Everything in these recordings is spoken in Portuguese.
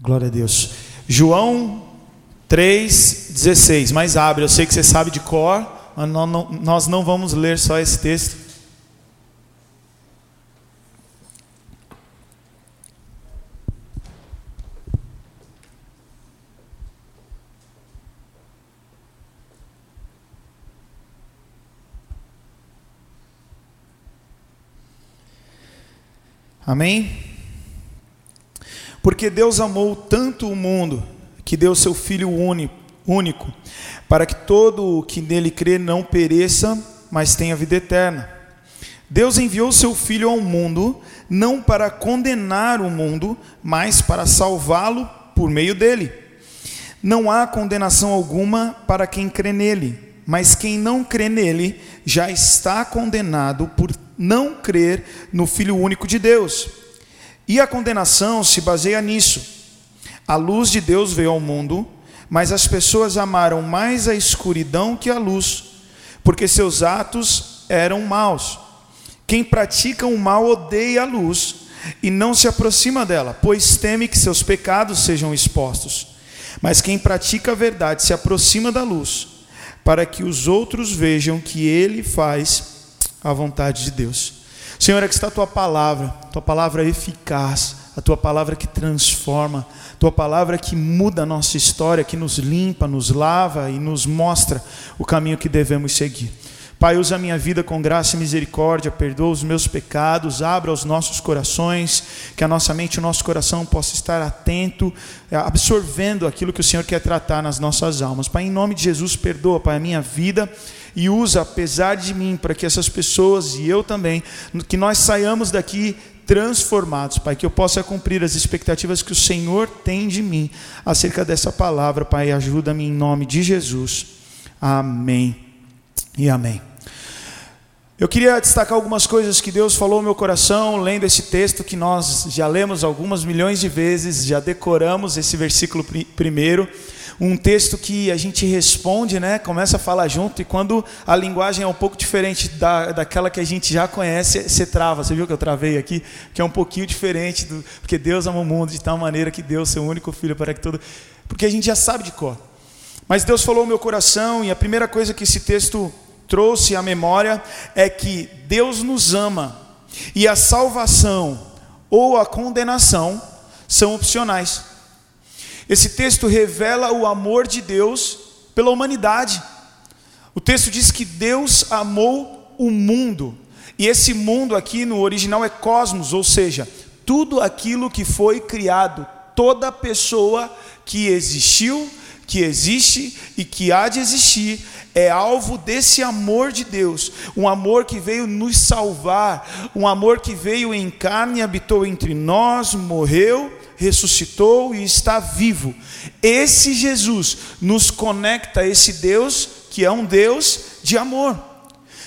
Glória a Deus. João 3,16. Mas abre, eu sei que você sabe de cor, mas nós não vamos ler só esse texto. Amém? Porque Deus amou tanto o mundo que deu seu Filho único, para que todo o que nele crê não pereça, mas tenha vida eterna. Deus enviou seu Filho ao mundo, não para condenar o mundo, mas para salvá-lo por meio dele. Não há condenação alguma para quem crê nele, mas quem não crê nele já está condenado por não crer no Filho único de Deus. E a condenação se baseia nisso. A luz de Deus veio ao mundo, mas as pessoas amaram mais a escuridão que a luz, porque seus atos eram maus. Quem pratica o mal odeia a luz e não se aproxima dela, pois teme que seus pecados sejam expostos. Mas quem pratica a verdade se aproxima da luz, para que os outros vejam que ele faz a vontade de Deus. Senhor, aqui está a tua palavra, tua palavra eficaz, a tua palavra que transforma, tua palavra que muda a nossa história, que nos limpa, nos lava e nos mostra o caminho que devemos seguir. Pai, usa a minha vida com graça e misericórdia, perdoa os meus pecados, abra os nossos corações, que a nossa mente e o nosso coração possa estar atento, eh, absorvendo aquilo que o Senhor quer tratar nas nossas almas. Pai, em nome de Jesus, perdoa, Pai, a minha vida e usa, apesar de mim, para que essas pessoas e eu também, que nós saiamos daqui transformados, Pai, que eu possa cumprir as expectativas que o Senhor tem de mim acerca dessa palavra, Pai, ajuda-me em nome de Jesus. Amém e amém. Eu queria destacar algumas coisas que Deus falou no meu coração, lendo esse texto que nós já lemos algumas milhões de vezes, já decoramos esse versículo primeiro um texto que a gente responde, né? Começa a falar junto, e quando a linguagem é um pouco diferente da, daquela que a gente já conhece, você trava. Você viu que eu travei aqui? Que é um pouquinho diferente, do, porque Deus ama o mundo de tal maneira que deu seu único filho para que todo. Porque a gente já sabe de cor. Mas Deus falou no meu coração, e a primeira coisa que esse texto trouxe à memória é que Deus nos ama, e a salvação ou a condenação são opcionais. Esse texto revela o amor de Deus pela humanidade. O texto diz que Deus amou o mundo. E esse mundo aqui no original é cosmos, ou seja, tudo aquilo que foi criado, toda pessoa que existiu, que existe e que há de existir, é alvo desse amor de Deus, um amor que veio nos salvar, um amor que veio em carne, habitou entre nós, morreu ressuscitou e está vivo. Esse Jesus nos conecta a esse Deus que é um Deus de amor.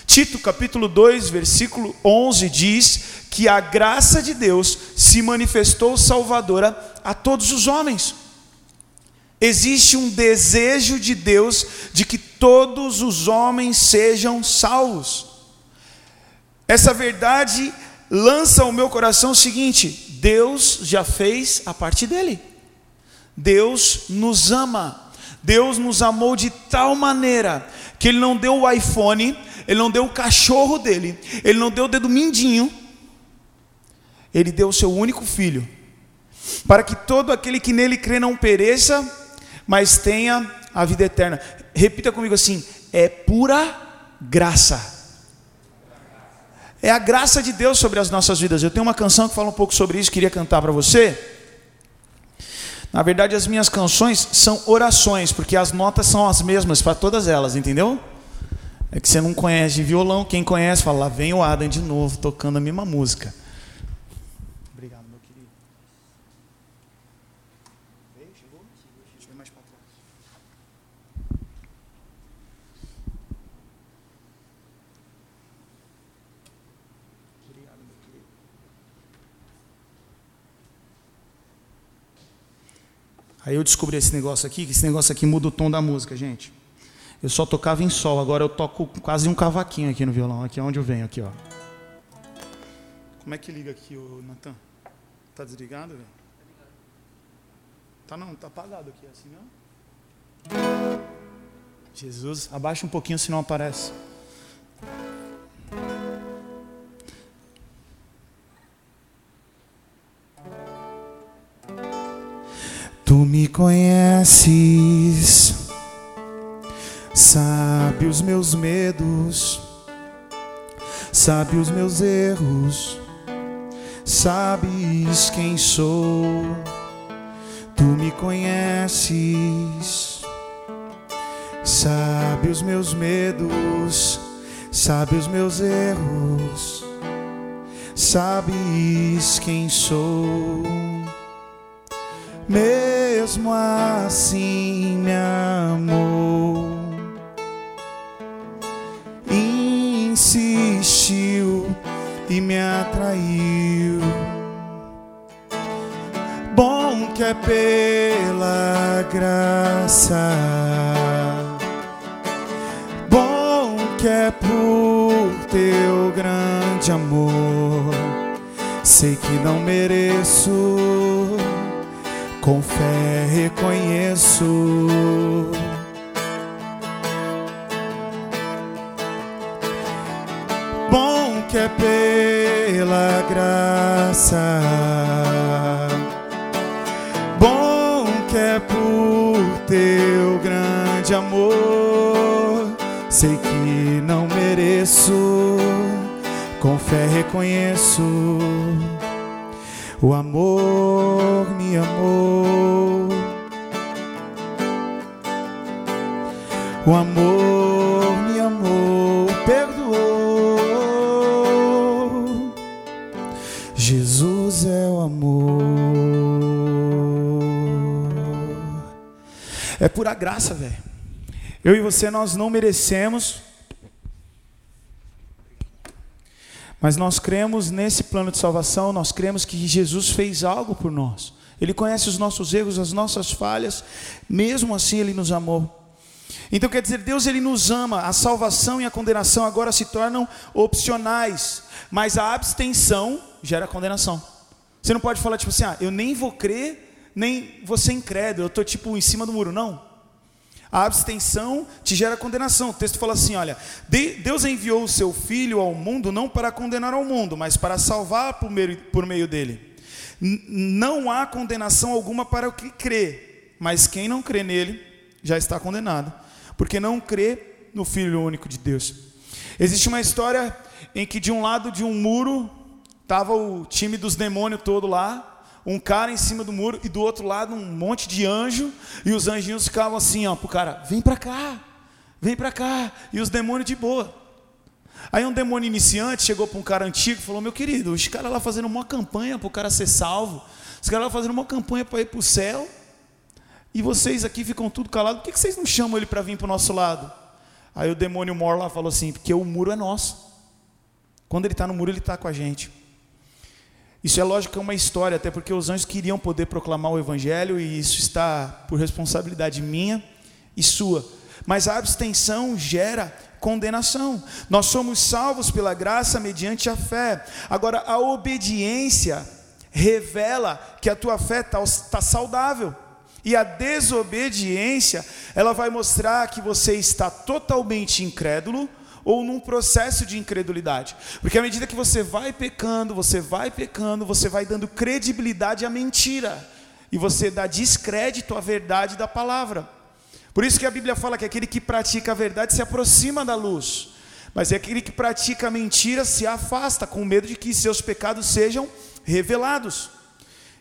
Tito capítulo 2, versículo 11 diz que a graça de Deus se manifestou salvadora a todos os homens. Existe um desejo de Deus de que todos os homens sejam salvos. Essa verdade lança ao meu coração o seguinte: Deus já fez a parte dele. Deus nos ama. Deus nos amou de tal maneira que Ele não deu o iPhone, Ele não deu o cachorro dele, Ele não deu o dedo mindinho, Ele deu o seu único filho, para que todo aquele que nele crê não pereça, mas tenha a vida eterna. Repita comigo assim: é pura graça. É a graça de Deus sobre as nossas vidas. Eu tenho uma canção que fala um pouco sobre isso, queria cantar para você. Na verdade, as minhas canções são orações, porque as notas são as mesmas para todas elas, entendeu? É que você não conhece violão, quem conhece fala, lá vem o Adam de novo tocando a mesma música. Aí eu descobri esse negócio aqui, que esse negócio aqui muda o tom da música, gente. Eu só tocava em sol, agora eu toco quase um cavaquinho aqui no violão, aqui é onde eu venho, aqui, ó. Como é que liga aqui, o Natan? Tá desligado, velho? Tá não, tá apagado aqui, assim não? Jesus, abaixa um pouquinho se não aparece. Tu me conheces, sabe os meus medos, sabe os meus erros, sabes quem sou. Tu me conheces, sabe os meus medos, sabe os meus erros, sabes quem sou mesmo assim me amou, insistiu e me atraiu. Bom que é pela graça, bom que é por teu grande amor. Sei que não mereço com fé reconheço. Bom que é pela graça, bom que é por teu grande amor. Sei que não mereço, com fé reconheço o amor me amou. O amor me amou, perdoou. Jesus é o amor. É pura graça, velho. Eu e você nós não merecemos Mas nós cremos nesse plano de salvação, nós cremos que Jesus fez algo por nós. Ele conhece os nossos erros, as nossas falhas, mesmo assim ele nos amou. Então quer dizer, Deus ele nos ama, a salvação e a condenação agora se tornam opcionais, mas a abstenção gera condenação. Você não pode falar tipo assim, ah, eu nem vou crer, nem ser incrédulo, eu estou tipo em cima do muro, não. A abstenção te gera condenação. O texto fala assim: olha, Deus enviou o seu Filho ao mundo não para condenar ao mundo, mas para salvar por meio, por meio dele. Não há condenação alguma para o que crê, mas quem não crê nele já está condenado, porque não crê no Filho único de Deus. Existe uma história em que de um lado de um muro estava o time dos demônios todo lá, um cara em cima do muro e do outro lado um monte de anjo, e os anjinhos ficavam assim, ó, pro cara, vem para cá, vem para cá, e os demônios de boa. Aí um demônio iniciante chegou para um cara antigo e falou: Meu querido, os caras lá fazendo uma campanha para o cara ser salvo, os caras lá fazendo uma campanha para ir para o céu, e vocês aqui ficam tudo calados, por que, vocês não chamam ele para vir para o nosso lado? Aí o demônio mor lá falou assim: Porque o muro é nosso. Quando ele está no muro, ele está com a gente. Isso é lógico que é uma história, até porque os anjos queriam poder proclamar o Evangelho e isso está por responsabilidade minha e sua. Mas a abstenção gera condenação. Nós somos salvos pela graça mediante a fé. Agora, a obediência revela que a tua fé está tá saudável. E a desobediência, ela vai mostrar que você está totalmente incrédulo ou num processo de incredulidade. Porque à medida que você vai pecando, você vai pecando, você vai dando credibilidade à mentira. E você dá descrédito à verdade da palavra. Por isso que a Bíblia fala que aquele que pratica a verdade se aproxima da luz. Mas é aquele que pratica a mentira se afasta, com medo de que seus pecados sejam revelados.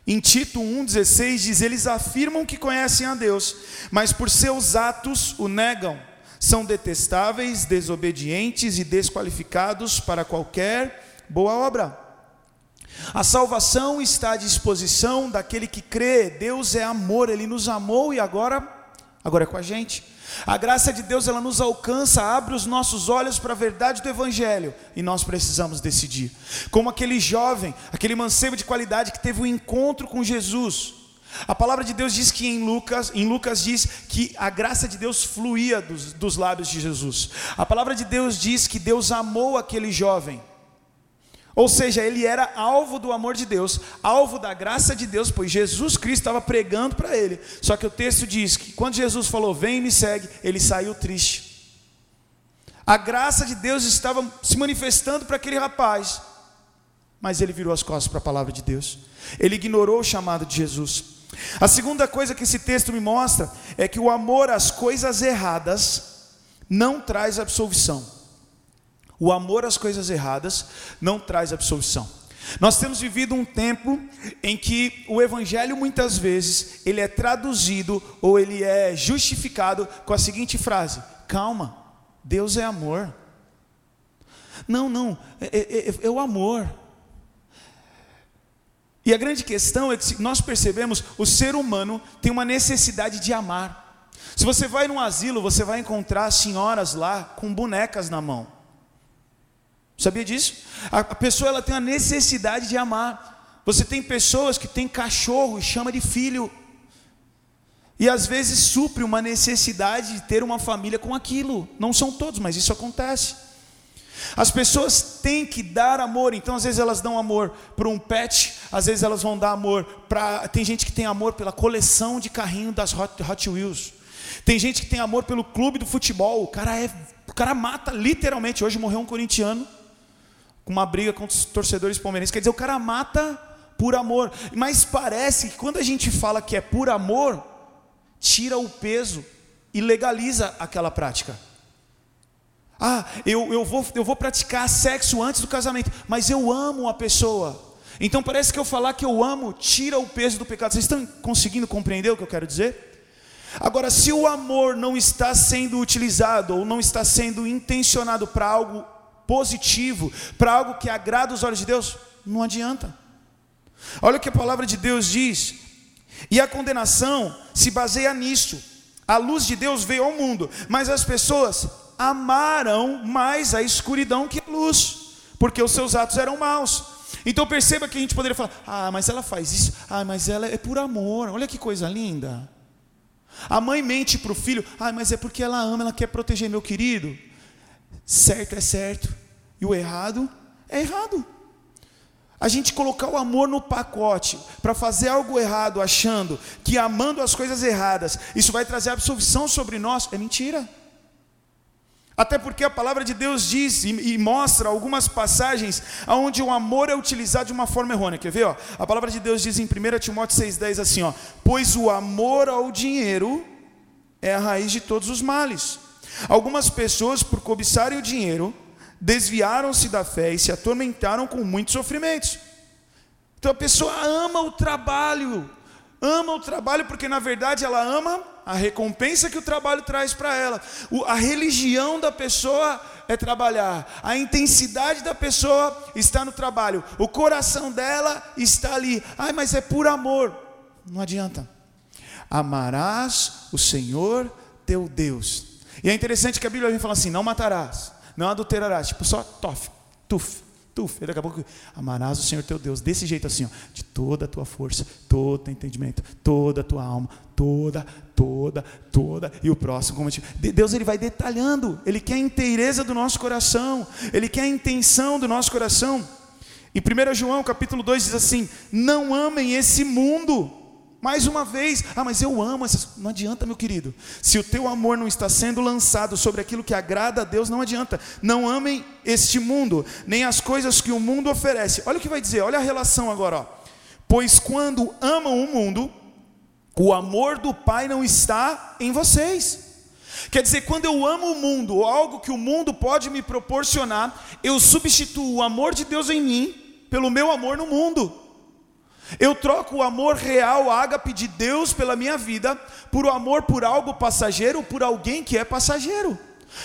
Em Tito 1,16 diz: Eles afirmam que conhecem a Deus, mas por seus atos o negam são detestáveis, desobedientes e desqualificados para qualquer boa obra. A salvação está à disposição daquele que crê. Deus é amor, ele nos amou e agora agora é com a gente. A graça de Deus ela nos alcança, abre os nossos olhos para a verdade do evangelho e nós precisamos decidir. Como aquele jovem, aquele mancebo de qualidade que teve um encontro com Jesus, a palavra de Deus diz que em Lucas, em Lucas diz que a graça de Deus fluía dos, dos lábios de Jesus. A palavra de Deus diz que Deus amou aquele jovem. Ou seja, ele era alvo do amor de Deus, alvo da graça de Deus, pois Jesus Cristo estava pregando para ele. Só que o texto diz que quando Jesus falou, vem e me segue, ele saiu triste. A graça de Deus estava se manifestando para aquele rapaz, mas ele virou as costas para a palavra de Deus, ele ignorou o chamado de Jesus. A segunda coisa que esse texto me mostra é que o amor às coisas erradas não traz absolvição. O amor às coisas erradas não traz absolvição. Nós temos vivido um tempo em que o evangelho muitas vezes ele é traduzido ou ele é justificado com a seguinte frase: calma, Deus é amor. Não, não, é, é, é, é o amor. E a grande questão é que nós percebemos o ser humano tem uma necessidade de amar. Se você vai num asilo, você vai encontrar senhoras lá com bonecas na mão. Sabia disso? A pessoa ela tem a necessidade de amar. Você tem pessoas que têm cachorro e chama de filho. E às vezes supre uma necessidade de ter uma família com aquilo. Não são todos, mas isso acontece. As pessoas têm que dar amor, então às vezes elas dão amor para um pet, às vezes elas vão dar amor para. Tem gente que tem amor pela coleção de carrinho das Hot, Hot Wheels. Tem gente que tem amor pelo clube do futebol. O cara é, o cara mata literalmente. Hoje morreu um corintiano com uma briga com os torcedores palmeirenses. Quer dizer, o cara mata por amor. Mas parece que quando a gente fala que é por amor, tira o peso e legaliza aquela prática. Ah, eu, eu, vou, eu vou praticar sexo antes do casamento, mas eu amo a pessoa. Então parece que eu falar que eu amo tira o peso do pecado. Vocês estão conseguindo compreender o que eu quero dizer? Agora, se o amor não está sendo utilizado ou não está sendo intencionado para algo positivo, para algo que agrada os olhos de Deus, não adianta. Olha o que a palavra de Deus diz. E a condenação se baseia nisso. A luz de Deus veio ao mundo, mas as pessoas amaram mais a escuridão que a luz, porque os seus atos eram maus. Então perceba que a gente poderia falar: ah, mas ela faz isso, ah, mas ela é por amor, olha que coisa linda. A mãe mente para o filho, ah, mas é porque ela ama, ela quer proteger meu querido. Certo é certo e o errado é errado. A gente colocar o amor no pacote para fazer algo errado, achando que amando as coisas erradas, isso vai trazer absolvição sobre nós, é mentira. Até porque a palavra de Deus diz e, e, mostra algumas passagens onde o amor é utilizado de uma forma errônea. Quer ver? Ó? A palavra de Deus diz em 1 Timóteo 6,10 assim: ó, Pois o amor ao dinheiro é a raiz de todos os males. Algumas pessoas, por cobiçarem o dinheiro, desviaram-se da fé e se atormentaram com muitos sofrimentos. Então a pessoa ama o trabalho, ama o trabalho porque na verdade ela ama a recompensa que o trabalho traz para ela. a religião da pessoa é trabalhar, a intensidade da pessoa está no trabalho, o coração dela está ali. Ai, mas é por amor. Não adianta. Amarás o Senhor teu Deus e é interessante que a Bíblia vem falar assim: não matarás, não adulterarás, tipo só tof, tuf, tuf. Daqui a pouco amarás o Senhor teu Deus, desse jeito assim, ó, de toda a tua força, todo entendimento, toda a tua alma, toda, toda, toda, e o próximo, como Deus ele vai detalhando, Ele quer a inteireza do nosso coração, Ele quer a intenção do nosso coração. Em 1 João capítulo 2 diz assim: Não amem esse mundo, mais uma vez, ah, mas eu amo essas. Não adianta, meu querido. Se o teu amor não está sendo lançado sobre aquilo que agrada a Deus, não adianta. Não amem este mundo, nem as coisas que o mundo oferece. Olha o que vai dizer, olha a relação agora. Ó. Pois quando amam o mundo, o amor do Pai não está em vocês. Quer dizer, quando eu amo o mundo, ou algo que o mundo pode me proporcionar, eu substituo o amor de Deus em mim pelo meu amor no mundo. Eu troco o amor real, a ágape de Deus pela minha vida, por o amor por algo passageiro, por alguém que é passageiro.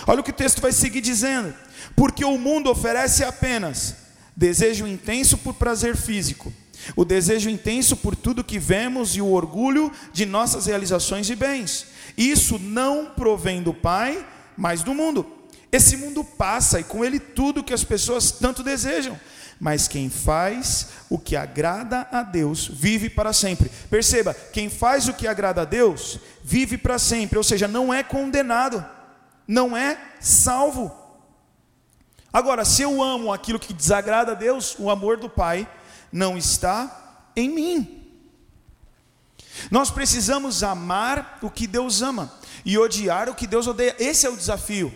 Olha o que o texto vai seguir dizendo: porque o mundo oferece apenas desejo intenso por prazer físico, o desejo intenso por tudo que vemos e o orgulho de nossas realizações e bens. Isso não provém do Pai, mas do mundo. Esse mundo passa e com ele tudo que as pessoas tanto desejam mas quem faz o que agrada a Deus vive para sempre. Perceba, quem faz o que agrada a Deus vive para sempre, ou seja, não é condenado, não é salvo. Agora, se eu amo aquilo que desagrada a Deus, o amor do Pai não está em mim. Nós precisamos amar o que Deus ama e odiar o que Deus odeia. Esse é o desafio.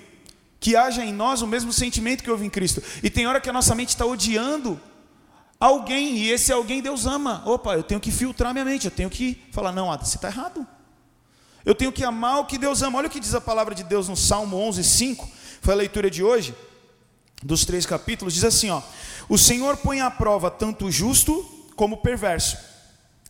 Que haja em nós o mesmo sentimento que houve em Cristo. E tem hora que a nossa mente está odiando alguém, e esse alguém Deus ama. Opa, eu tenho que filtrar minha mente, eu tenho que falar: não, Ada, você está errado. Eu tenho que amar o que Deus ama. Olha o que diz a palavra de Deus no Salmo 11, 5. Foi a leitura de hoje, dos três capítulos. Diz assim: ó, O Senhor põe à prova tanto o justo como o perverso.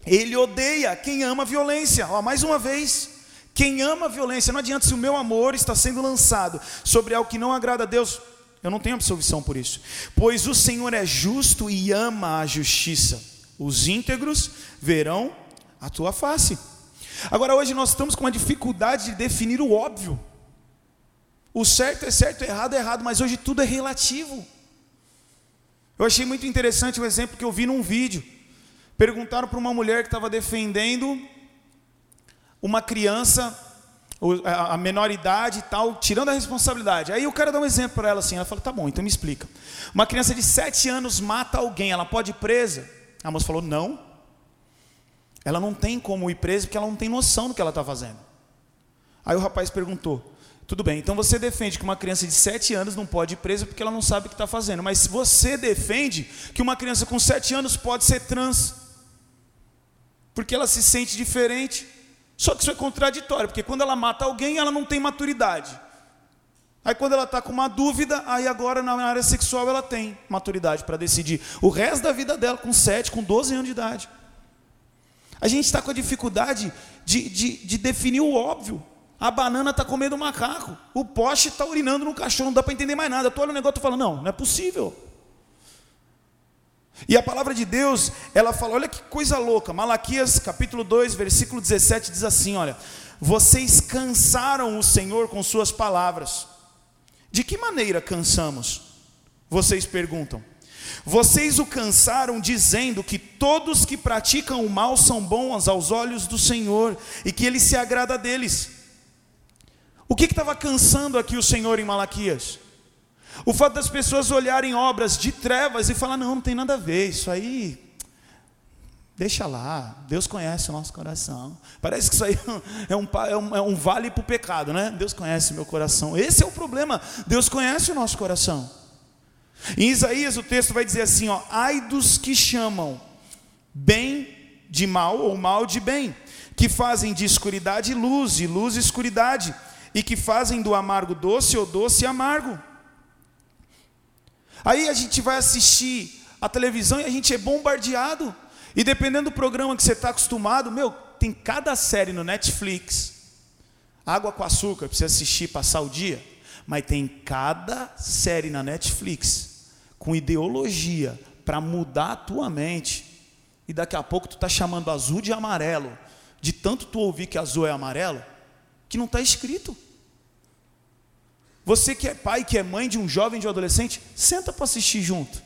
Ele odeia quem ama violência. Ó, mais uma vez, quem ama violência, não adianta se o meu amor está sendo lançado sobre algo que não agrada a Deus, eu não tenho absolvição por isso. Pois o Senhor é justo e ama a justiça. Os íntegros verão a tua face. Agora, hoje nós estamos com uma dificuldade de definir o óbvio. O certo é certo, o errado é errado, mas hoje tudo é relativo. Eu achei muito interessante o exemplo que eu vi num vídeo. Perguntaram para uma mulher que estava defendendo uma criança, a menor idade e tal, tirando a responsabilidade. Aí o cara dá um exemplo para ela assim, ela fala, tá bom, então me explica. Uma criança de 7 anos mata alguém, ela pode ir presa? A moça falou, não. Ela não tem como ir presa porque ela não tem noção do que ela está fazendo. Aí o rapaz perguntou, tudo bem, então você defende que uma criança de 7 anos não pode ir presa porque ela não sabe o que está fazendo. Mas você defende que uma criança com 7 anos pode ser trans porque ela se sente diferente. Só que isso é contraditório, porque quando ela mata alguém, ela não tem maturidade. Aí quando ela está com uma dúvida, aí agora na área sexual ela tem maturidade para decidir. O resto da vida dela, com 7, com 12 anos de idade. A gente está com a dificuldade de, de, de, definir o óbvio. A banana está comendo o macaco. O poste está urinando no cachorro. Não dá para entender mais nada. Tu olha o negócio e fala, não, não é possível. E a palavra de Deus, ela fala, olha que coisa louca. Malaquias capítulo 2, versículo 17 diz assim, olha: Vocês cansaram o Senhor com suas palavras. De que maneira cansamos? Vocês perguntam. Vocês o cansaram dizendo que todos que praticam o mal são bons aos olhos do Senhor e que ele se agrada deles. O que estava cansando aqui o Senhor em Malaquias? O fato das pessoas olharem obras de trevas e falar: não, não tem nada a ver, isso aí. Deixa lá, Deus conhece o nosso coração. Parece que isso aí é um, é um, é um vale para o pecado, né? Deus conhece meu coração. Esse é o problema. Deus conhece o nosso coração. Em Isaías o texto vai dizer assim: ó, ai dos que chamam bem de mal ou mal de bem, que fazem de escuridade luz e luz escuridade, e que fazem do amargo doce ou doce amargo. Aí a gente vai assistir a televisão e a gente é bombardeado. E dependendo do programa que você está acostumado, meu, tem cada série no Netflix. Água com açúcar, você assistir, passar o dia. Mas tem cada série na Netflix com ideologia para mudar a tua mente. E daqui a pouco tu está chamando azul de amarelo. De tanto tu ouvir que azul é amarelo, que não está escrito. Você que é pai, que é mãe de um jovem, de um adolescente, senta para assistir junto.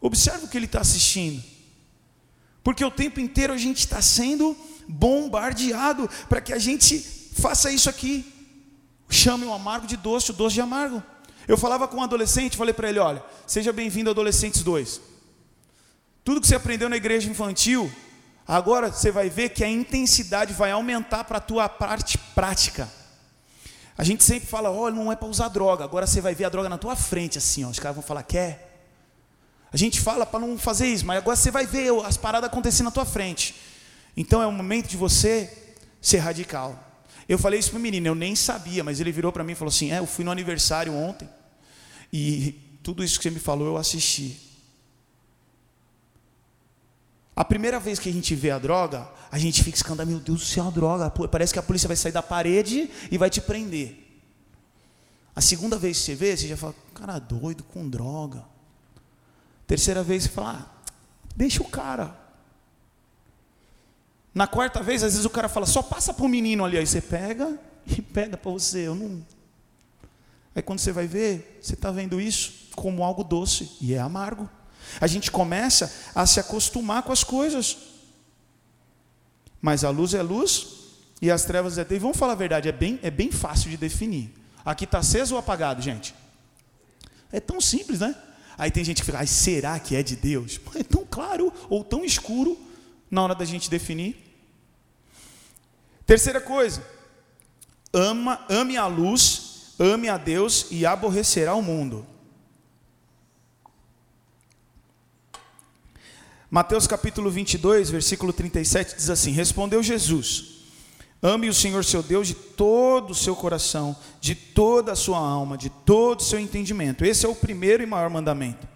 Observe o que ele está assistindo. Porque o tempo inteiro a gente está sendo bombardeado para que a gente faça isso aqui. Chame o amargo de doce, o doce de amargo. Eu falava com um adolescente, falei para ele: olha, seja bem-vindo, Adolescentes 2. Tudo que você aprendeu na igreja infantil, agora você vai ver que a intensidade vai aumentar para a tua parte prática. A gente sempre fala, olha, não é para usar droga. Agora você vai ver a droga na tua frente, assim, ó. Os caras vão falar, quer? A gente fala para não fazer isso, mas agora você vai ver as paradas acontecendo na tua frente. Então é o momento de você ser radical. Eu falei isso para o menino, eu nem sabia, mas ele virou para mim e falou assim: É, eu fui no aniversário ontem e tudo isso que você me falou eu assisti. A primeira vez que a gente vê a droga, a gente fica escandalizado, meu Deus do céu, a droga, parece que a polícia vai sair da parede e vai te prender. A segunda vez que você vê, você já fala, cara doido com droga. Terceira vez você fala, ah, deixa o cara. Na quarta vez, às vezes o cara fala, só passa para o menino ali, aí você pega e pega para você. Eu não. Aí quando você vai ver, você está vendo isso como algo doce e é amargo. A gente começa a se acostumar com as coisas. Mas a luz é luz e as trevas é trevas. E vamos falar a verdade, é bem, é bem fácil de definir. Aqui está aceso ou apagado, gente? É tão simples, né? Aí tem gente que fica, será que é de Deus? É tão claro ou tão escuro na hora da gente definir. Terceira coisa, ama, ame a luz, ame a Deus e aborrecerá o mundo. Mateus capítulo 22, versículo 37 diz assim: Respondeu Jesus: Ame o Senhor seu Deus de todo o seu coração, de toda a sua alma, de todo o seu entendimento. Esse é o primeiro e maior mandamento.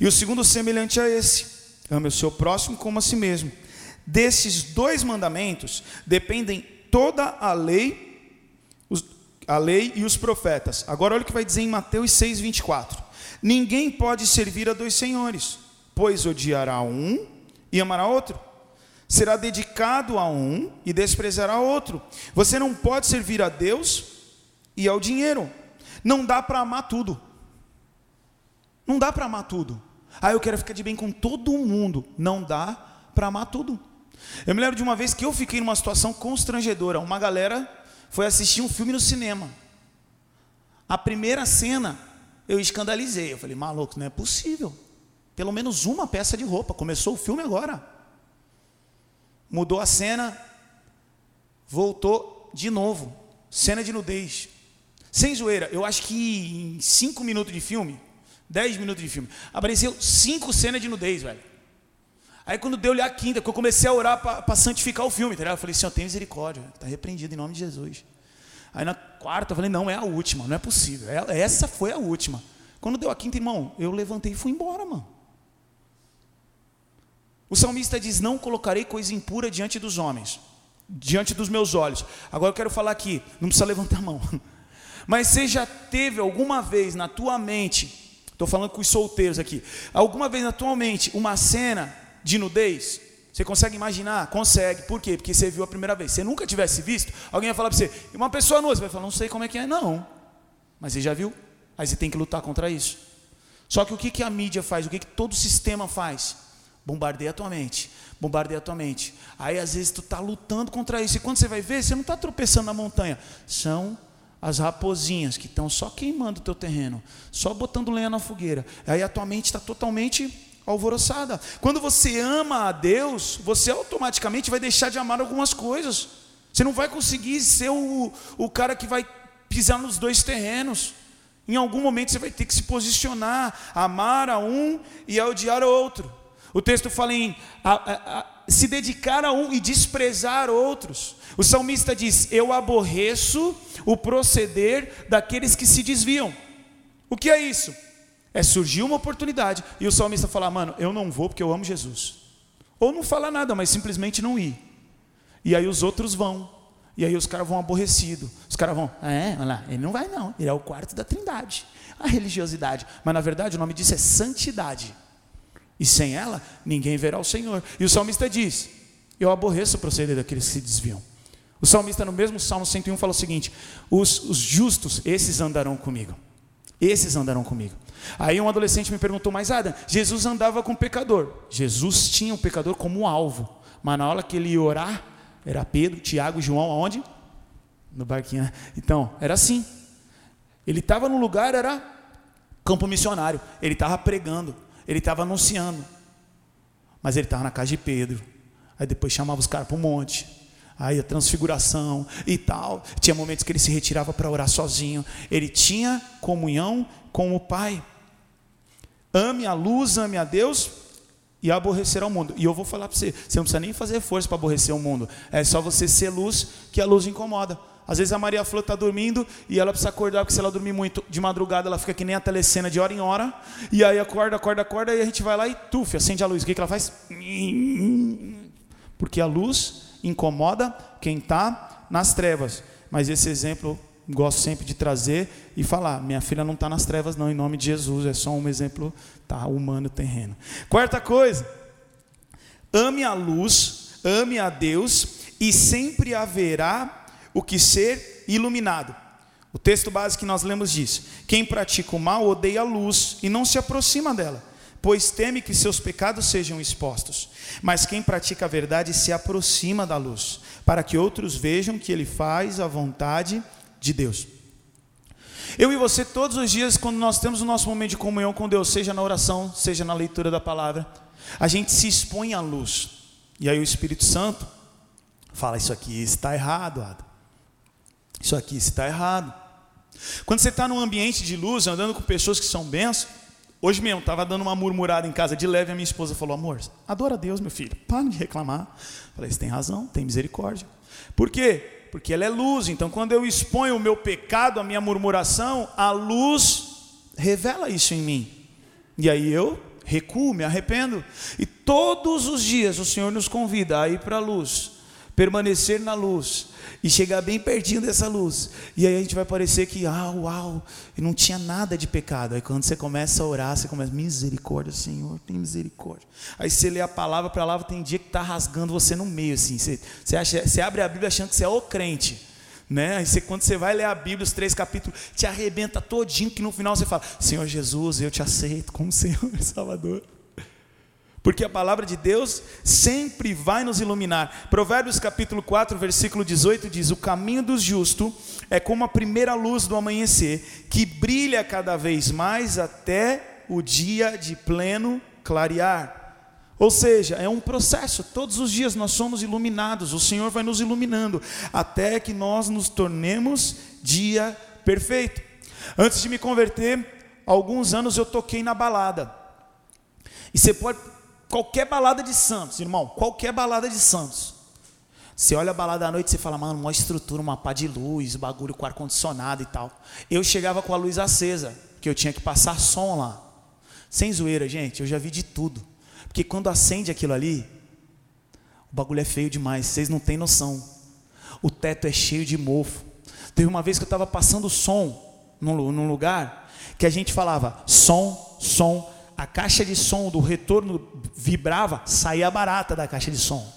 E o segundo, semelhante a esse: ame o seu próximo como a si mesmo. Desses dois mandamentos dependem toda a lei, a lei e os profetas. Agora olha o que vai dizer em Mateus 6, 24. Ninguém pode servir a dois senhores, pois odiará um e amará outro será dedicado a um e desprezará outro. Você não pode servir a Deus e ao dinheiro. Não dá para amar tudo. Não dá para amar tudo. Ah, eu quero ficar de bem com todo mundo. Não dá para amar tudo. Eu me lembro de uma vez que eu fiquei numa situação constrangedora. Uma galera foi assistir um filme no cinema. A primeira cena eu escandalizei. Eu falei, maluco, não é possível. Pelo menos uma peça de roupa. Começou o filme agora mudou a cena, voltou de novo. Cena de nudez. Sem zoeira, eu acho que em 5 minutos de filme, 10 minutos de filme, apareceu cinco cenas de nudez, velho. Aí quando deu-lhe a quinta, que eu comecei a orar para santificar o filme, entendeu? Eu falei, Senhor, tem misericórdia, está repreendido em nome de Jesus. Aí na quarta eu falei, não, é a última, não é possível. Essa foi a última. Quando deu a quinta, irmão, eu levantei e fui embora, mano. O salmista diz: Não colocarei coisa impura diante dos homens, diante dos meus olhos. Agora eu quero falar aqui, não precisa levantar a mão. Mas você já teve alguma vez na tua mente, estou falando com os solteiros aqui, alguma vez na tua mente uma cena de nudez? Você consegue imaginar? Consegue. Por quê? Porque você viu a primeira vez. Se você nunca tivesse visto, alguém vai falar para você, uma pessoa nua, você vai falar, não sei como é que é. Não. Mas você já viu? Aí você tem que lutar contra isso. Só que o que, que a mídia faz? O que, que todo sistema faz? Bombardeia a tua mente. Bombardeia a tua mente. Aí às vezes tu está lutando contra isso. E quando você vai ver, você não está tropeçando na montanha. São as raposinhas que estão só queimando o teu terreno, só botando lenha na fogueira. Aí a tua mente está totalmente alvoroçada. Quando você ama a Deus, você automaticamente vai deixar de amar algumas coisas. Você não vai conseguir ser o, o cara que vai pisar nos dois terrenos. Em algum momento você vai ter que se posicionar, amar a um e odiar o outro. O texto fala em a, a, a, se dedicar a um e desprezar outros. O salmista diz: Eu aborreço o proceder daqueles que se desviam. O que é isso? É surgir uma oportunidade e o salmista fala: Mano, eu não vou porque eu amo Jesus. Ou não fala nada, mas simplesmente não ir. E aí os outros vão. E aí os caras vão aborrecidos. Os caras vão, é, olha lá, ele não vai não. Ele é o quarto da trindade. A religiosidade. Mas na verdade o nome disso é santidade. E sem ela, ninguém verá o Senhor. E o salmista diz: Eu aborreço o proceder daqueles que se desviam. O salmista, no mesmo Salmo 101, fala o seguinte: os, os justos, esses andarão comigo. Esses andarão comigo. Aí um adolescente me perguntou, mas Adam, Jesus andava com o pecador. Jesus tinha o pecador como alvo. Mas na hora que ele ia orar, era Pedro, Tiago, João, aonde? No barquinho. Né? Então, era assim. Ele estava no lugar, era campo missionário. Ele estava pregando. Ele estava anunciando. Mas ele estava na casa de Pedro. Aí depois chamava os caras para o monte. Aí a transfiguração e tal. Tinha momentos que ele se retirava para orar sozinho. Ele tinha comunhão com o Pai. Ame a luz, ame a Deus e aborrecerá o mundo. E eu vou falar para você: você não precisa nem fazer força para aborrecer o mundo. É só você ser luz que a luz incomoda. Às vezes a Maria Flor está dormindo e ela precisa acordar, porque se ela dormir muito de madrugada, ela fica que nem a telecena de hora em hora. E aí acorda, acorda, acorda, e a gente vai lá e tuf, acende a luz. O que, que ela faz? Porque a luz incomoda quem está nas trevas. Mas esse exemplo gosto sempre de trazer e falar: minha filha não está nas trevas, não, em nome de Jesus, é só um exemplo tá, humano terreno. Quarta coisa, ame a luz, ame a Deus, e sempre haverá o que ser iluminado. O texto básico que nós lemos diz: Quem pratica o mal odeia a luz e não se aproxima dela, pois teme que seus pecados sejam expostos. Mas quem pratica a verdade se aproxima da luz, para que outros vejam que ele faz a vontade de Deus. Eu e você, todos os dias, quando nós temos o nosso momento de comunhão com Deus, seja na oração, seja na leitura da palavra, a gente se expõe à luz. E aí o Espírito Santo fala: Isso aqui está errado, Adam. Isso aqui está errado. Quando você está num ambiente de luz, andando com pessoas que são bênçãos, hoje mesmo estava dando uma murmurada em casa de leve, a minha esposa falou: Amor, adora Deus, meu filho, para de reclamar. falei: Você tem razão, tem misericórdia. Por quê? Porque ela é luz, então quando eu exponho o meu pecado, a minha murmuração, a luz revela isso em mim. E aí eu recuo, me arrependo. E todos os dias o Senhor nos convida a ir para a luz, permanecer na luz e chegar bem pertinho dessa luz. E aí a gente vai parecer que, ah, uau, não tinha nada de pecado. Aí quando você começa a orar, você começa, misericórdia, Senhor, tem misericórdia. Aí você lê a palavra, a palavra tem dia que está rasgando você no meio, assim. Você, você, acha, você abre a Bíblia achando que você é o crente. Né? Aí você, quando você vai ler a Bíblia, os três capítulos, te arrebenta todinho, que no final você fala, Senhor Jesus, eu te aceito como Senhor e Salvador porque a palavra de Deus sempre vai nos iluminar. Provérbios capítulo 4, versículo 18 diz: O caminho dos justos é como a primeira luz do amanhecer, que brilha cada vez mais até o dia de pleno clarear. Ou seja, é um processo, todos os dias nós somos iluminados, o Senhor vai nos iluminando, até que nós nos tornemos dia perfeito. Antes de me converter, alguns anos eu toquei na balada. E você pode qualquer balada de Santos, irmão, qualquer balada de Santos. Você olha a balada à noite e fala, mano, uma estrutura, uma pá de luz, bagulho com ar-condicionado e tal. Eu chegava com a luz acesa, que eu tinha que passar som lá. Sem zoeira, gente, eu já vi de tudo. Porque quando acende aquilo ali, o bagulho é feio demais, vocês não têm noção. O teto é cheio de mofo. Teve uma vez que eu estava passando som num, num lugar que a gente falava som, som, a caixa de som do retorno vibrava, saía barata da caixa de som.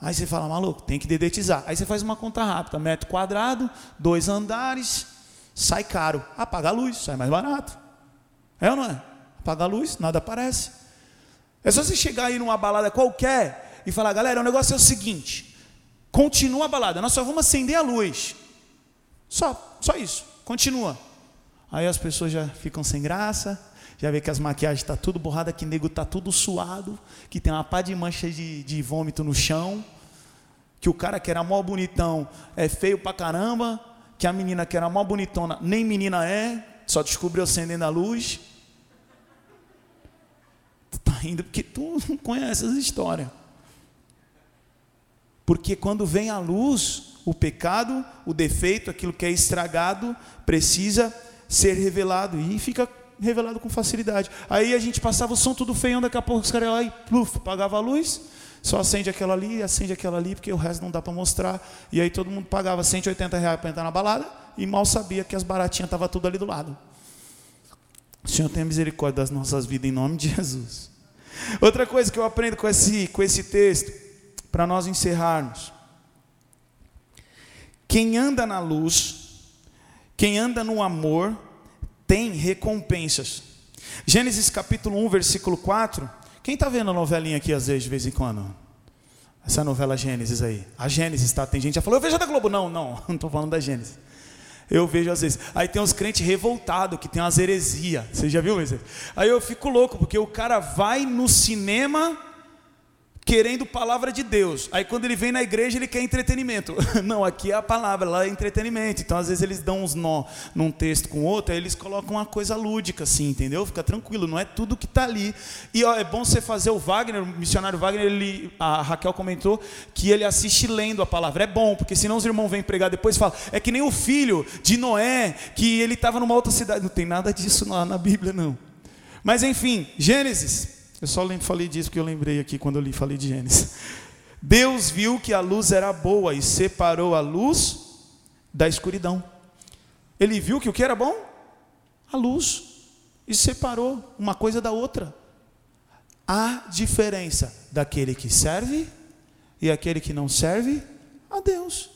Aí você fala, maluco, tem que dedetizar. Aí você faz uma conta rápida, metro quadrado, dois andares, sai caro. Apaga a luz, sai mais barato. É ou não é? Apaga a luz, nada aparece. É só você chegar aí numa balada qualquer e falar, galera, o negócio é o seguinte: continua a balada, nós só vamos acender a luz. Só, só isso, continua. Aí as pessoas já ficam sem graça, já vê que as maquiagens tá tudo borrada, que nego está tudo suado, que tem uma pá de mancha de, de vômito no chão, que o cara que era mó bonitão é feio pra caramba, que a menina que era mó bonitona nem menina é, só descobriu acendendo a luz. Tu tá rindo porque tu não conhece as histórias. Porque quando vem a luz, o pecado, o defeito, aquilo que é estragado, precisa ser revelado e fica revelado com facilidade. Aí a gente passava o som tudo feião, daqui a pouco os caras lá e pluf, apagava a luz, só acende aquela ali, acende aquela ali, porque o resto não dá para mostrar. E aí todo mundo pagava 180 reais para entrar na balada e mal sabia que as baratinhas estavam tudo ali do lado. O Senhor tenha misericórdia das nossas vidas em nome de Jesus. Outra coisa que eu aprendo com esse, com esse texto, para nós encerrarmos. Quem anda na luz, quem anda no amor, tem recompensas. Gênesis capítulo 1, versículo 4. Quem está vendo a novelinha aqui às vezes, de vez em quando? Essa novela Gênesis aí. A Gênesis, tá? Tem gente que já falou, eu vejo da Globo. Não, não, não estou falando da Gênesis. Eu vejo às vezes. Aí tem uns crentes revoltados que tem umas heresias. Você já viu isso? Aí eu fico louco, porque o cara vai no cinema querendo palavra de Deus. Aí quando ele vem na igreja, ele quer entretenimento. Não, aqui é a palavra, lá é entretenimento. Então às vezes eles dão uns nó num texto com outro, aí eles colocam uma coisa lúdica assim, entendeu? Fica tranquilo, não é tudo que está ali. E ó, é bom você fazer o Wagner, o missionário Wagner, ele, a Raquel comentou que ele assiste lendo a palavra. É bom, porque senão os irmãos vêm pregar depois e falam, é que nem o filho de Noé, que ele estava numa outra cidade. Não tem nada disso lá na Bíblia, não. Mas enfim, Gênesis eu só falei disso porque eu lembrei aqui quando eu li, falei de Gênesis. Deus viu que a luz era boa e separou a luz da escuridão. Ele viu que o que era bom? A luz. E separou uma coisa da outra. Há diferença daquele que serve e aquele que não serve a Deus.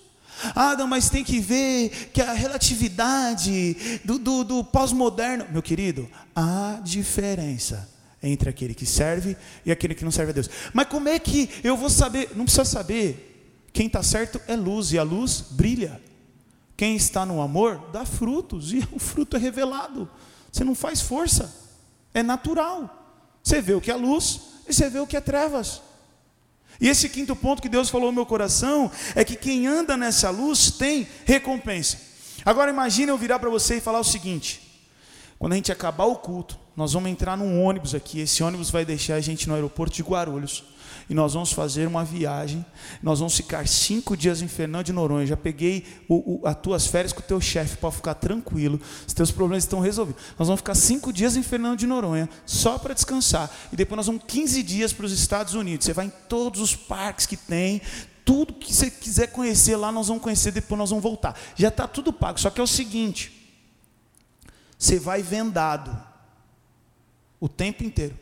Ah, não, mas tem que ver que a relatividade do, do, do pós-moderno. Meu querido, há diferença entre aquele que serve e aquele que não serve a Deus. Mas como é que eu vou saber? Não precisa saber. Quem está certo é luz, e a luz brilha. Quem está no amor dá frutos, e o fruto é revelado. Você não faz força, é natural. Você vê o que é luz e você vê o que é trevas. E esse quinto ponto que Deus falou no meu coração é que quem anda nessa luz tem recompensa. Agora imagine eu virar para você e falar o seguinte: quando a gente acabar o culto, nós vamos entrar num ônibus aqui. Esse ônibus vai deixar a gente no aeroporto de Guarulhos e nós vamos fazer uma viagem. Nós vamos ficar cinco dias em Fernando de Noronha. Já peguei o, o, as tuas férias com o teu chefe para ficar tranquilo. Os teus problemas estão resolvidos. Nós vamos ficar cinco dias em Fernando de Noronha só para descansar. E depois nós vamos 15 dias para os Estados Unidos. Você vai em todos os parques que tem. Tudo que você quiser conhecer lá, nós vamos conhecer, depois nós vamos voltar. Já está tudo pago. Só que é o seguinte: você vai vendado o tempo inteiro.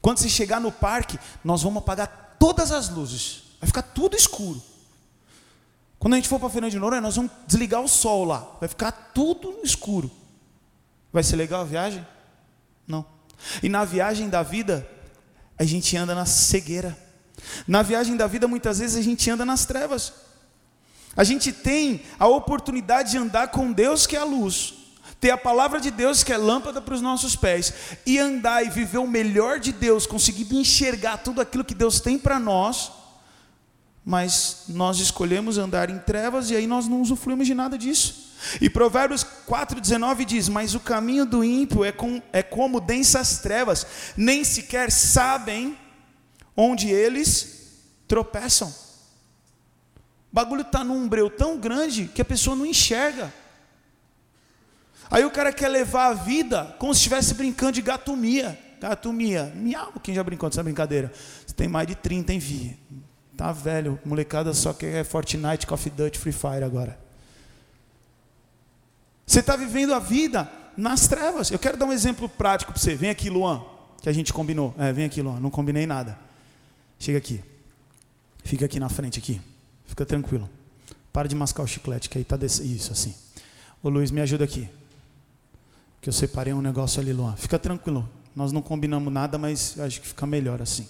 Quando você chegar no parque, nós vamos apagar todas as luzes. Vai ficar tudo escuro. Quando a gente for para Fernando de Noronha, nós vamos desligar o sol lá. Vai ficar tudo escuro. Vai ser legal a viagem? Não. E na viagem da vida, a gente anda na cegueira. Na viagem da vida, muitas vezes a gente anda nas trevas. A gente tem a oportunidade de andar com Deus, que é a luz, ter a palavra de Deus que é lâmpada para os nossos pés e andar e viver o melhor de Deus, conseguir enxergar tudo aquilo que Deus tem para nós, mas nós escolhemos andar em trevas e aí nós não usufruímos de nada disso. E Provérbios 4,19 diz: Mas o caminho do ímpio é, com, é como densas trevas, nem sequer sabem onde eles tropeçam. O bagulho está num breu tão grande que a pessoa não enxerga. Aí o cara quer levar a vida como se estivesse brincando de gatomia. Gatomia, miau. Quem já brincou dessa brincadeira? Você tem mais de 30, hein, Vi? Tá velho, molecada só quer Fortnite, Call of Duty, Free Fire agora. Você está vivendo a vida nas trevas. Eu quero dar um exemplo prático para você. Vem aqui, Luan, que a gente combinou. É, vem aqui, Luan, não combinei nada. Chega aqui. Fica aqui na frente aqui. Fica tranquilo. Para de mascar o chiclete, que aí tá desse... isso assim. Ô Luiz, me ajuda aqui que eu separei um negócio ali, Luan. Fica tranquilo, nós não combinamos nada, mas acho que fica melhor assim.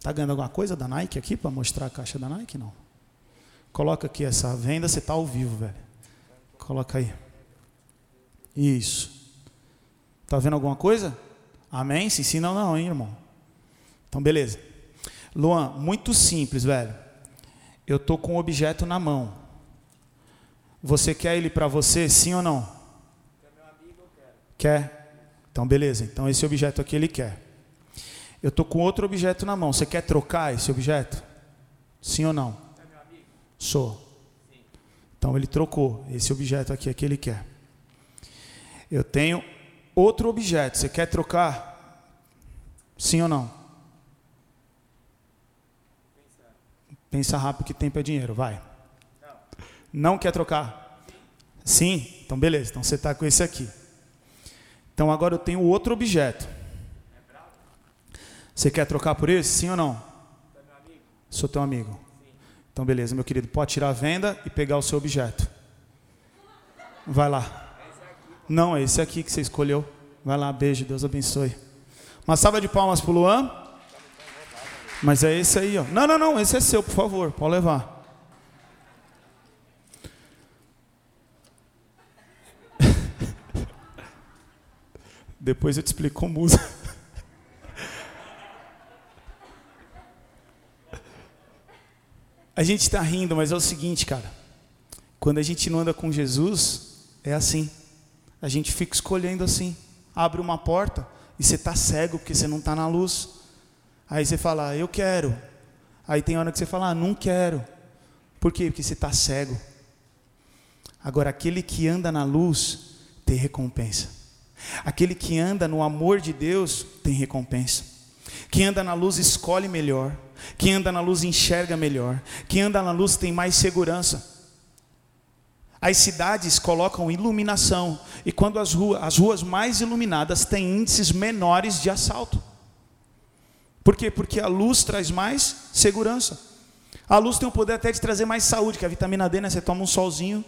Tá ganhando alguma coisa da Nike aqui para mostrar a caixa da Nike? Não. Coloca aqui essa venda, você tá ao vivo, velho. Coloca aí. Isso. Tá vendo alguma coisa? Amém? Sim, sim, não, não, hein, irmão. Então, beleza. Luan, muito simples, velho. Eu tô com um objeto na mão. Você quer ele para você, sim ou não? Quer? Então, beleza. Então, esse objeto aqui ele quer. Eu estou com outro objeto na mão. Você quer trocar esse objeto? Sim ou não? Sou. Então, ele trocou. Esse objeto aqui é que ele quer. Eu tenho outro objeto. Você quer trocar? Sim ou não? Pensa rápido que tempo é dinheiro. Vai. Não, quer trocar? Sim. Sim? Então, beleza. Então, você está com esse aqui. Então agora eu tenho outro objeto. Você quer trocar por esse? Sim ou não? Sou teu amigo. Então beleza, meu querido, pode tirar a venda e pegar o seu objeto. Vai lá. Não, é esse aqui que você escolheu. Vai lá, beijo, Deus abençoe. Uma salva de palmas para o Luan. Mas é esse aí, ó. Não, não, não, esse é seu, por favor, pode levar. Depois eu te explico como usa. A gente está rindo, mas é o seguinte, cara. Quando a gente não anda com Jesus, é assim. A gente fica escolhendo assim. Abre uma porta e você está cego porque você não está na luz. Aí você fala, eu quero. Aí tem hora que você fala, ah, não quero. Por quê? Porque você está cego. Agora, aquele que anda na luz tem recompensa. Aquele que anda no amor de Deus tem recompensa. Quem anda na luz escolhe melhor. Quem anda na luz enxerga melhor. Quem anda na luz tem mais segurança. As cidades colocam iluminação, e quando as ruas, as ruas mais iluminadas têm índices menores de assalto. Por quê? Porque a luz traz mais segurança. A luz tem o poder até de trazer mais saúde, que a vitamina D, né? Você toma um solzinho.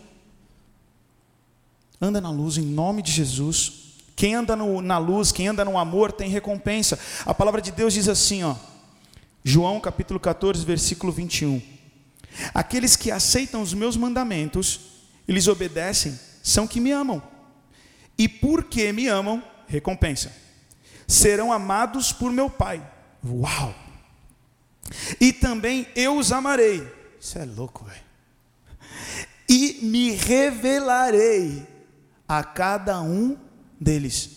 Anda na luz em nome de Jesus. Quem anda no, na luz, quem anda no amor, tem recompensa. A palavra de Deus diz assim, ó, João capítulo 14, versículo 21. Aqueles que aceitam os meus mandamentos e lhes obedecem são que me amam. E porque me amam, recompensa. Serão amados por meu Pai. Uau! E também eu os amarei. Isso é louco, velho. E me revelarei a cada um deles.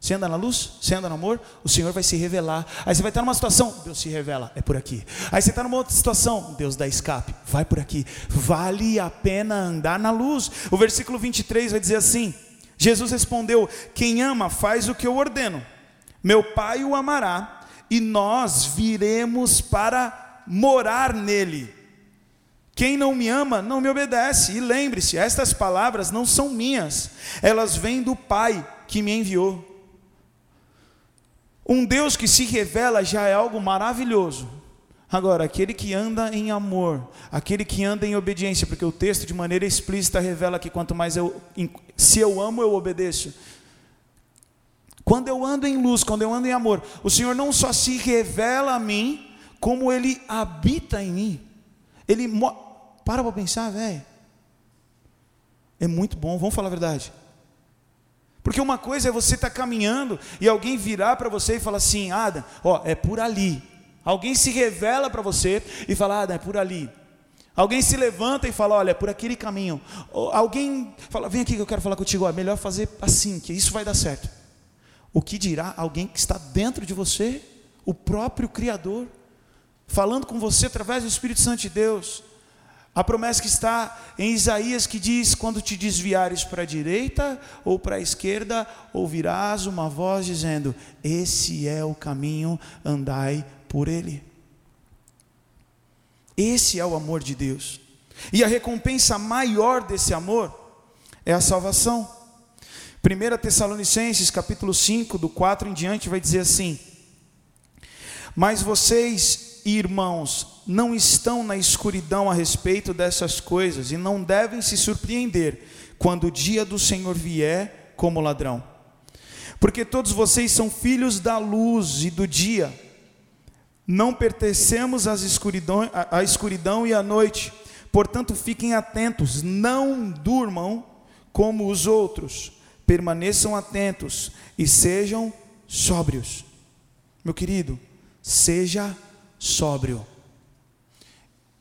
Você anda na luz? Você anda no amor? O Senhor vai se revelar. Aí você vai estar numa situação, Deus se revela, é por aqui. Aí você está numa outra situação, Deus dá escape, vai por aqui. Vale a pena andar na luz. O versículo 23 vai dizer assim: Jesus respondeu: Quem ama faz o que eu ordeno. Meu Pai o amará, e nós viremos para morar nele. Quem não me ama não me obedece. E lembre-se, estas palavras não são minhas, elas vêm do Pai que me enviou. Um Deus que se revela já é algo maravilhoso. Agora, aquele que anda em amor, aquele que anda em obediência, porque o texto de maneira explícita revela que quanto mais eu, se eu amo, eu obedeço. Quando eu ando em luz, quando eu ando em amor, o Senhor não só se revela a mim, como Ele habita em mim. Ele para para pensar, velho. É muito bom, vamos falar a verdade. Porque uma coisa é você estar tá caminhando e alguém virar para você e falar assim, Adam, ó, é por ali. Alguém se revela para você e fala, Adam, é por ali. Alguém se levanta e fala, olha, é por aquele caminho. Ou alguém fala, vem aqui que eu quero falar contigo, ó, é melhor fazer assim, que isso vai dar certo. O que dirá alguém que está dentro de você, o próprio Criador, falando com você através do Espírito Santo de Deus. A promessa que está em Isaías que diz: quando te desviares para a direita ou para a esquerda, ouvirás uma voz dizendo: Esse é o caminho, andai por ele. Esse é o amor de Deus. E a recompensa maior desse amor é a salvação. 1 Tessalonicenses capítulo 5, do 4 em diante, vai dizer assim: Mas vocês irmãos, não estão na escuridão a respeito dessas coisas e não devem se surpreender quando o dia do Senhor vier como ladrão. Porque todos vocês são filhos da luz e do dia. Não pertencemos às escuridão, à escuridão e à noite. Portanto, fiquem atentos, não durmam como os outros. Permaneçam atentos e sejam sóbrios. Meu querido, seja sóbrio.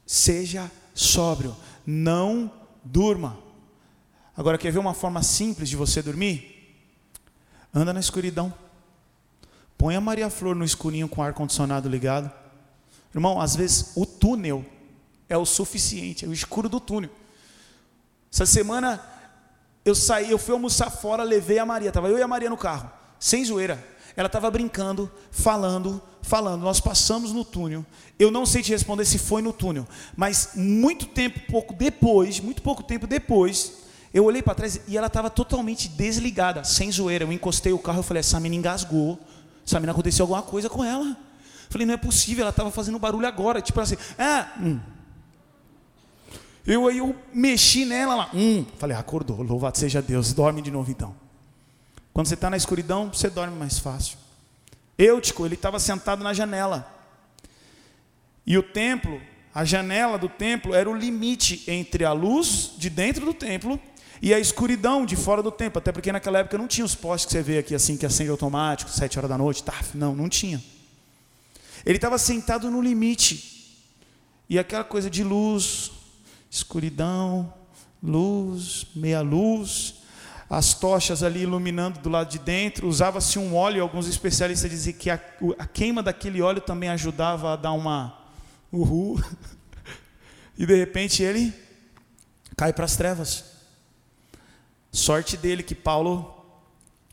Seja sóbrio, não durma. Agora, quer ver uma forma simples de você dormir? Anda na escuridão. Põe a Maria Flor no escurinho com o ar-condicionado ligado. Irmão, às vezes o túnel é o suficiente, é o escuro do túnel. Essa semana eu saí, eu fui almoçar fora, levei a Maria, estava eu e a Maria no carro, sem zoeira. Ela estava brincando, falando, falando. Nós passamos no túnel. Eu não sei te responder se foi no túnel, mas muito tempo, pouco depois, muito pouco tempo depois, eu olhei para trás e ela estava totalmente desligada, sem zoeira. Eu encostei o carro e falei: essa menina engasgou. Essa menina aconteceu alguma coisa com ela. Falei: não é possível, ela estava fazendo barulho agora. Tipo assim, ah, hum. Eu aí eu mexi nela lá. Hum. Falei, acordou, louvado seja Deus, dorme de novo então. Quando você está na escuridão, você dorme mais fácil. Eutico, ele estava sentado na janela. E o templo, a janela do templo era o limite entre a luz de dentro do templo e a escuridão de fora do templo. Até porque naquela época não tinha os postes que você vê aqui assim, que acende automático, sete horas da noite, tá? Não, não tinha. Ele estava sentado no limite. E aquela coisa de luz, escuridão, luz, meia luz, as tochas ali iluminando do lado de dentro, usava-se um óleo, alguns especialistas dizem que a, a, queima daquele óleo também ajudava a dar uma uhul, e de repente ele cai para as trevas. Sorte dele que Paulo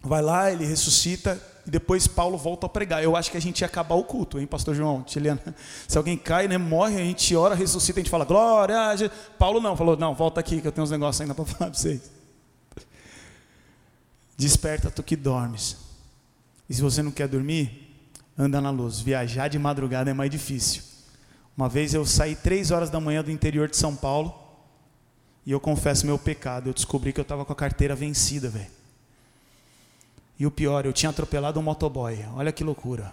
vai lá, ele ressuscita, e depois Paulo volta a pregar. Eu acho que a gente ia acabar o culto, hein, pastor João? Tiliana? Se alguém cai, né, morre, a gente ora, ressuscita, a gente fala, glória. Paulo não, falou, não, volta aqui que eu tenho uns negócios ainda para falar para vocês. Desperta tu que dormes. E se você não quer dormir, anda na luz. Viajar de madrugada é mais difícil. Uma vez eu saí três horas da manhã do interior de São Paulo e eu confesso meu pecado. Eu descobri que eu estava com a carteira vencida, velho. E o pior, eu tinha atropelado um motoboy. Olha que loucura.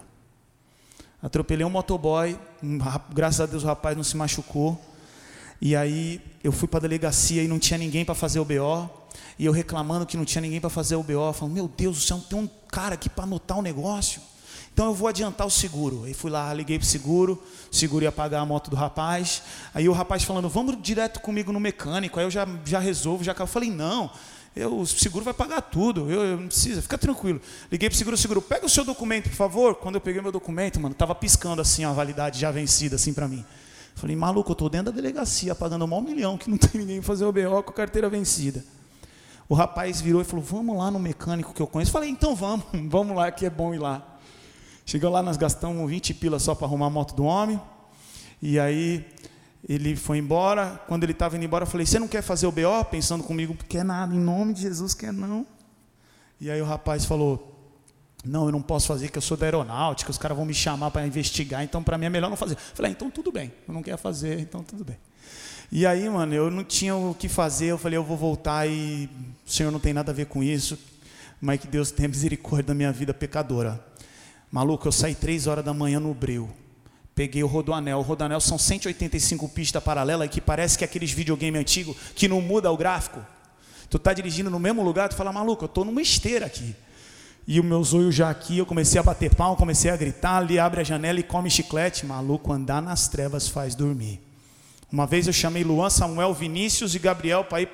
Atropelei um motoboy. Graças a Deus o rapaz não se machucou. E aí eu fui para a delegacia e não tinha ninguém para fazer o BO. E eu reclamando que não tinha ninguém para fazer o BO, falando: Meu Deus do céu, tem um cara aqui para anotar o um negócio. Então eu vou adiantar o seguro. Aí fui lá, liguei para o seguro, o seguro ia pagar a moto do rapaz. Aí o rapaz falando: Vamos direto comigo no mecânico. Aí eu já, já resolvo, já eu falei: Não, eu, o seguro vai pagar tudo, eu, eu não preciso, fica tranquilo. Liguei para o seguro, seguro, pega o seu documento, por favor. Quando eu peguei meu documento, mano, tava piscando assim a validade já vencida assim para mim. Falei, maluco, eu estou dentro da delegacia pagando um milhão, que não tem ninguém fazer o BO com a carteira vencida. O rapaz virou e falou, vamos lá no mecânico que eu conheço. Falei, então vamos, vamos lá que é bom ir lá. Chegou lá, nós gastamos 20 pilas só para arrumar a moto do homem. E aí ele foi embora. Quando ele estava indo embora, eu falei: Você não quer fazer o BO? Pensando comigo, quer nada, em nome de Jesus, quer não. E aí o rapaz falou: Não, eu não posso fazer, que eu sou da aeronáutica, os caras vão me chamar para investigar, então para mim é melhor não fazer. Eu falei: ah, Então tudo bem, eu não quero fazer, então tudo bem. E aí, mano, eu não tinha o que fazer, eu falei: Eu vou voltar e o Senhor não tem nada a ver com isso, mas que Deus tenha misericórdia da minha vida pecadora. Maluco, eu saí três horas da manhã no breu. Peguei o Rodoanel. O Rodoanel são 185 pistas paralelas que parece que é aqueles videogame antigo que não muda o gráfico. Tu tá dirigindo no mesmo lugar, tu fala, maluco, eu tô numa esteira aqui. E o meu zoio já aqui, eu comecei a bater pau, comecei a gritar, ali abre a janela e come chiclete. Maluco, andar nas trevas faz dormir. Uma vez eu chamei Luan, Samuel, Vinícius e Gabriel para ir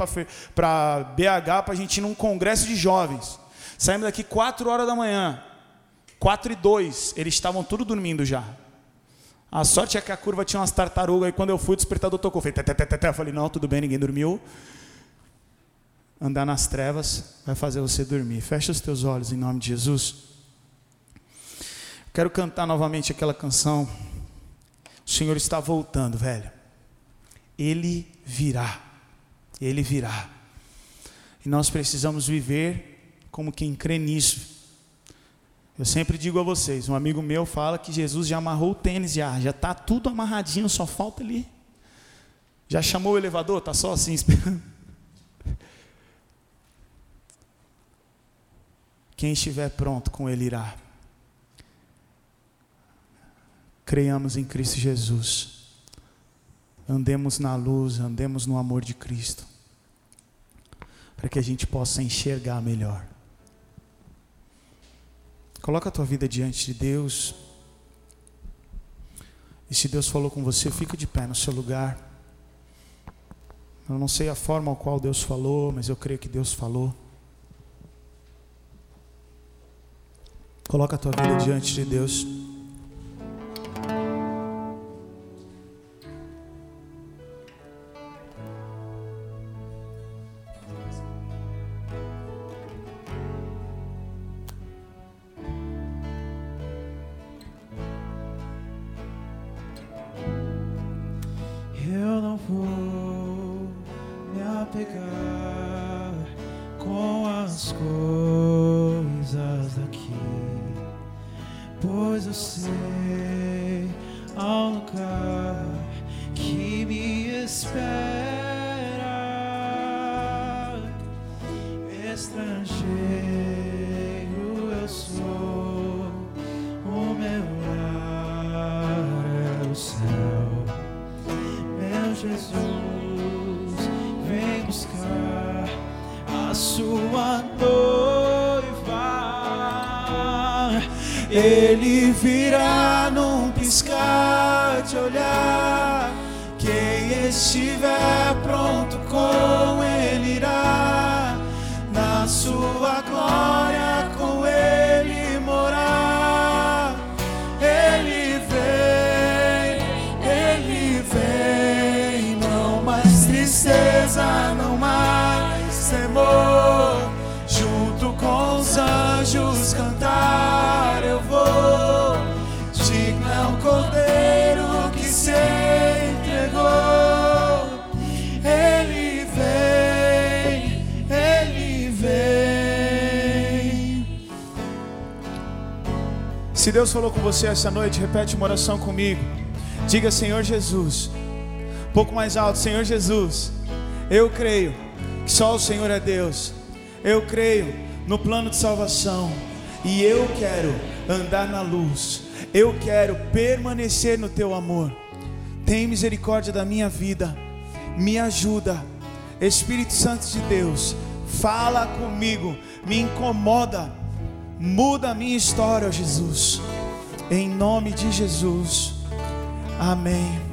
para BH para a gente ir num congresso de jovens. Saímos daqui 4 horas da manhã. 4 e 2, eles estavam tudo dormindo já. A sorte é que a curva tinha umas tartarugas e quando eu fui, o despertador tocou. Falei, tê, tê, tê, tê. falei não, tudo bem, ninguém dormiu. Andar nas trevas vai fazer você dormir. Fecha os teus olhos em nome de Jesus. Quero cantar novamente aquela canção. O Senhor está voltando, velho. Ele virá. Ele virá. E nós precisamos viver como quem crê nisso eu sempre digo a vocês, um amigo meu fala que Jesus já amarrou o tênis, já já está tudo amarradinho, só falta ali. Já chamou o elevador, está só assim esperando. Quem estiver pronto com ele irá. Creiamos em Cristo Jesus. Andemos na luz, andemos no amor de Cristo. Para que a gente possa enxergar melhor. Coloca a tua vida diante de Deus. E se Deus falou com você, fica de pé no seu lugar. Eu não sei a forma ao qual Deus falou, mas eu creio que Deus falou. Coloca a tua vida diante de Deus. Ele virá num piscar de olhar. Quem estiver pronto com Ele irá. Se Deus falou com você essa noite, repete uma oração comigo. Diga, Senhor Jesus. Um pouco mais alto, Senhor Jesus. Eu creio que só o Senhor é Deus. Eu creio no plano de salvação. E eu quero andar na luz. Eu quero permanecer no teu amor. Tem misericórdia da minha vida. me ajuda. Espírito Santo de Deus, fala comigo, me incomoda, muda a minha história, Jesus. Em nome de Jesus. Amém.